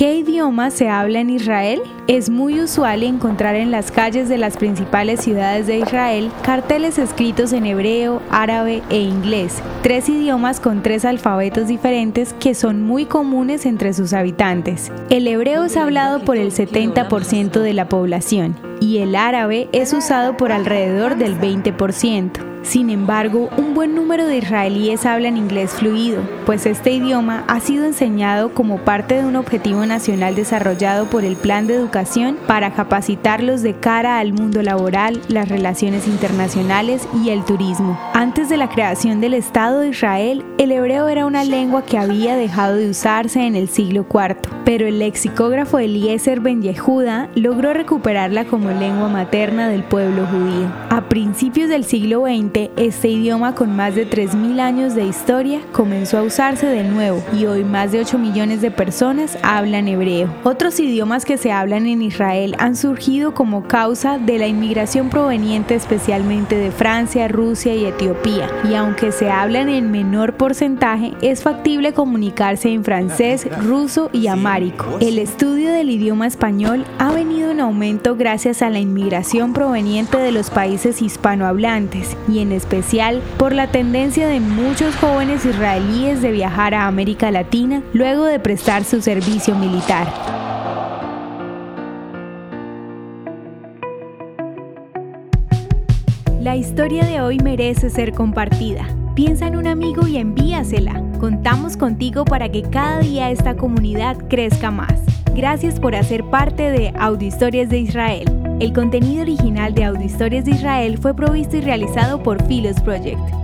¿Qué idioma se habla en Israel? Es muy usual encontrar en las calles de las principales ciudades de Israel carteles escritos en hebreo, árabe e inglés, tres idiomas con tres alfabetos diferentes que son muy comunes entre sus habitantes. El hebreo es hablado por el 70% de la población y el árabe es usado por alrededor del 20%. Sin embargo, un buen número de israelíes hablan inglés fluido, pues este idioma ha sido enseñado como parte de un objetivo nacional desarrollado por el Plan de Educación para capacitarlos de cara al mundo laboral, las relaciones internacionales y el turismo. Antes de la creación del Estado de Israel, el hebreo era una lengua que había dejado de usarse en el siglo IV, pero el lexicógrafo Eliezer Ben Yehuda logró recuperarla como lengua materna del pueblo judío. A principios del siglo XX, este idioma con más de 3.000 años de historia comenzó a usarse de nuevo y hoy más de 8 millones de personas hablan hebreo. Otros idiomas que se hablan en Israel han surgido como causa de la inmigración proveniente especialmente de Francia, Rusia y Etiopía, y aunque se hablan en menor porcentaje, es factible comunicarse en francés, ruso y amárico. El estudio del idioma español ha venido en aumento gracias a la inmigración proveniente de los países hispanohablantes y en especial por la tendencia de muchos jóvenes israelíes de viajar a América Latina luego de prestar su servicio militar. La historia de hoy merece ser compartida. Piensa en un amigo y envíasela. Contamos contigo para que cada día esta comunidad crezca más. Gracias por hacer parte de Audio Historias de Israel. El contenido original de Audio Historias de Israel fue provisto y realizado por Philos Project.